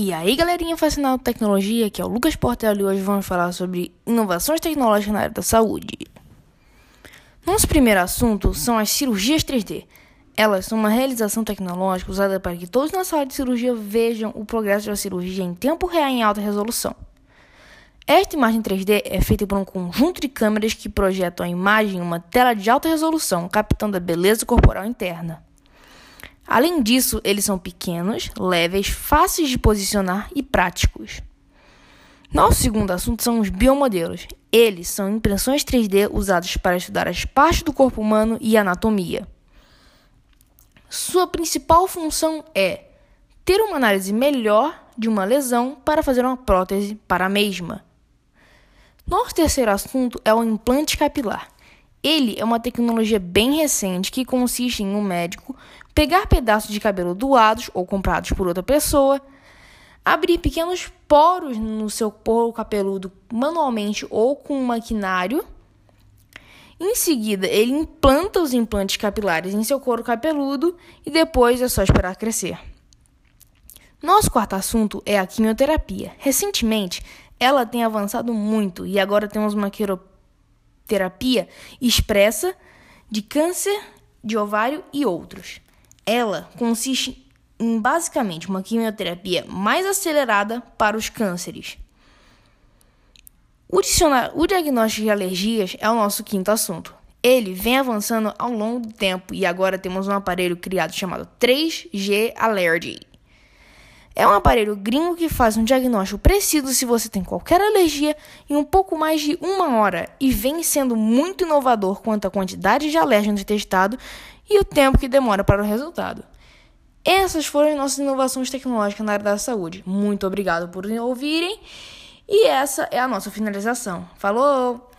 E aí, galerinha fascinada por tecnologia, que é o Lucas Portela e hoje vamos falar sobre inovações tecnológicas na área da saúde. Nosso primeiro assunto são as cirurgias 3D. Elas são uma realização tecnológica usada para que todos na sala de cirurgia vejam o progresso da cirurgia em tempo real em alta resolução. Esta imagem 3D é feita por um conjunto de câmeras que projetam a imagem em uma tela de alta resolução, captando a beleza corporal interna. Além disso, eles são pequenos, leves, fáceis de posicionar e práticos. Nosso segundo assunto são os biomodelos. Eles são impressões 3D usadas para estudar as partes do corpo humano e anatomia. Sua principal função é ter uma análise melhor de uma lesão para fazer uma prótese para a mesma. Nosso terceiro assunto é o implante capilar. Ele é uma tecnologia bem recente que consiste em um médico pegar pedaços de cabelo doados ou comprados por outra pessoa, abrir pequenos poros no seu couro cabeludo manualmente ou com um maquinário. Em seguida, ele implanta os implantes capilares em seu couro cabeludo e depois é só esperar crescer. Nosso quarto assunto é a quimioterapia. Recentemente, ela tem avançado muito e agora temos uma terapia expressa de câncer de ovário e outros. Ela consiste em basicamente uma quimioterapia mais acelerada para os cânceres. O, o diagnóstico de alergias é o nosso quinto assunto. Ele vem avançando ao longo do tempo e agora temos um aparelho criado chamado 3G Allergy. É um aparelho gringo que faz um diagnóstico preciso se você tem qualquer alergia em um pouco mais de uma hora e vem sendo muito inovador quanto à quantidade de alérgenos testado e o tempo que demora para o resultado. Essas foram as nossas inovações tecnológicas na área da saúde. Muito obrigado por ouvirem e essa é a nossa finalização. Falou!